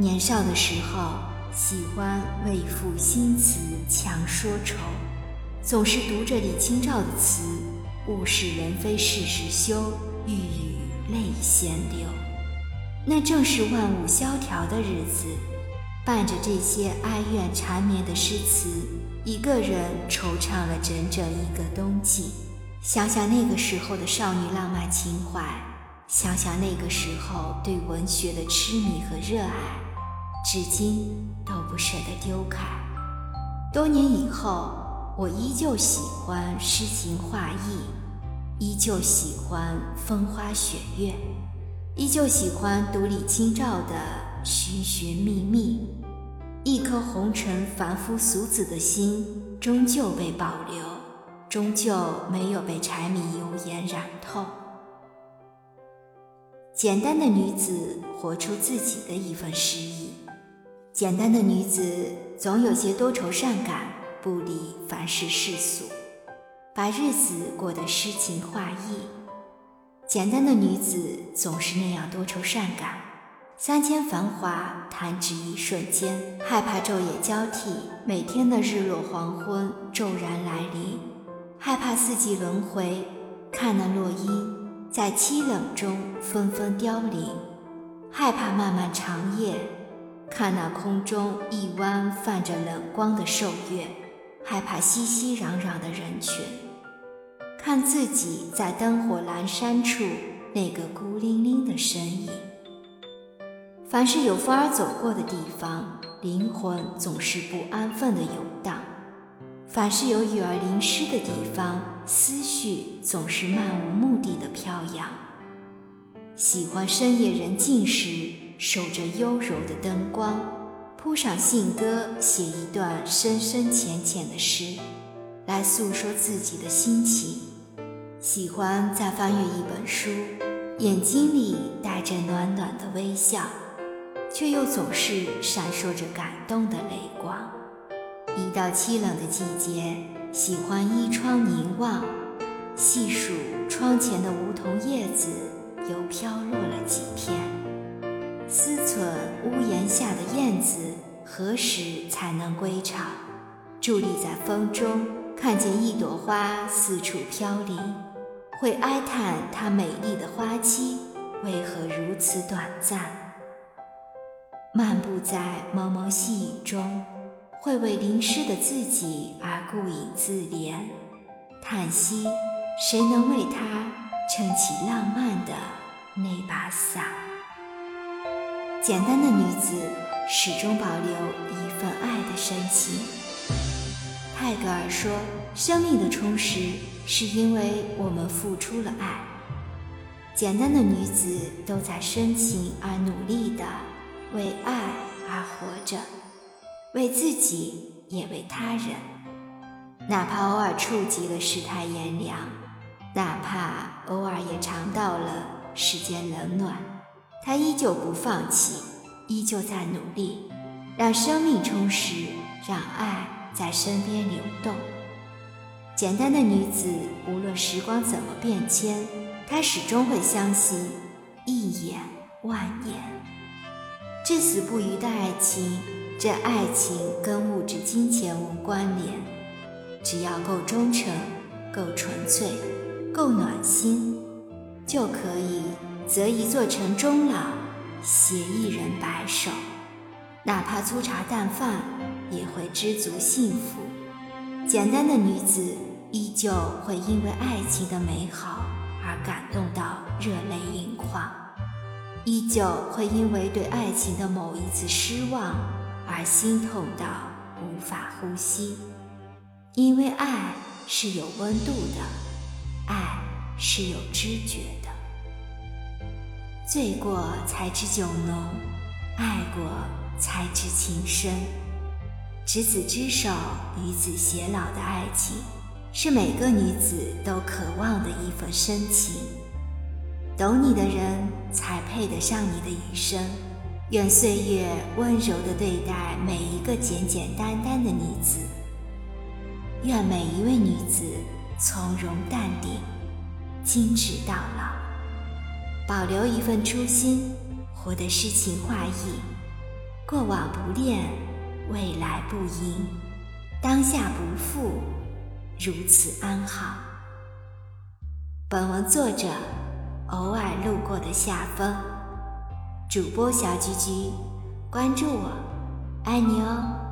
年少的时候，喜欢为赋新词强说愁，总是读着李清照的词“物是人非事事休，欲语泪先流”。那正是万物萧条的日子，伴着这些哀怨缠绵的诗词，一个人惆怅了整整一个冬季。想想那个时候的少女浪漫情怀，想想那个时候对文学的痴迷和热爱。至今都不舍得丢开。多年以后，我依旧喜欢诗情画意，依旧喜欢风花雪月，依旧喜欢读李清照的寻寻觅觅。一颗红尘凡夫俗子的心，终究被保留，终究没有被柴米油盐染透。简单的女子，活出自己的一份诗意。简单的女子总有些多愁善感，不理凡事世俗，把日子过得诗情画意。简单的女子总是那样多愁善感，三千繁华弹指一瞬间，害怕昼夜交替，每天的日落黄昏骤然来临，害怕四季轮回，看那落英在凄冷中纷纷凋零，害怕漫漫长夜。看那空中一弯泛着冷光的瘦月，害怕熙熙攘攘的人群；看自己在灯火阑珊处那个孤零零的身影。凡是有风儿走过的地方，灵魂总是不安分的游荡；凡是有雨儿淋湿的地方，思绪总是漫无目的的飘扬。喜欢深夜人静时。守着幽柔的灯光，铺上信鸽，写一段深深浅浅的诗，来诉说自己的心情。喜欢在翻阅一本书，眼睛里带着暖暖的微笑，却又总是闪烁着感动的泪光。一到凄冷的季节，喜欢依窗凝望，细数窗前的梧桐叶子又飘落了几片。思忖屋檐下的燕子何时才能归巢？伫立在风中，看见一朵花四处飘零，会哀叹它美丽的花期为何如此短暂。漫步在蒙蒙细雨中，会为淋湿的自己而顾影自怜，叹息谁能为他撑起浪漫的那把伞。简单的女子始终保留一份爱的深情。泰戈尔说：“生命的充实是因为我们付出了爱。”简单的女子都在深情而努力地为爱而活着，为自己也为他人。哪怕偶尔触及了世态炎凉，哪怕偶尔也尝到了世间冷暖。他依旧不放弃，依旧在努力，让生命充实，让爱在身边流动。简单的女子，无论时光怎么变迁，她始终会相信一眼万年。至死不渝的爱情，这爱情跟物质金钱无关联，只要够忠诚、够纯粹、够暖心，就可以。择一座城终老，携一人白首，哪怕粗茶淡饭，也会知足幸福。简单的女子依旧会因为爱情的美好而感动到热泪盈眶，依旧会因为对爱情的某一次失望而心痛到无法呼吸。因为爱是有温度的，爱是有知觉。醉过才知酒浓，爱过才知情深。执子之手，与子偕老的爱情，是每个女子都渴望的一份深情。懂你的人，才配得上你的余生。愿岁月温柔地对待每一个简简单单的女子。愿每一位女子从容淡定，精致到老。保留一份初心，活得诗情画意，过往不恋，未来不迎，当下不负，如此安好。本文作者偶尔路过的夏风，主播小菊菊，关注我，爱你哦。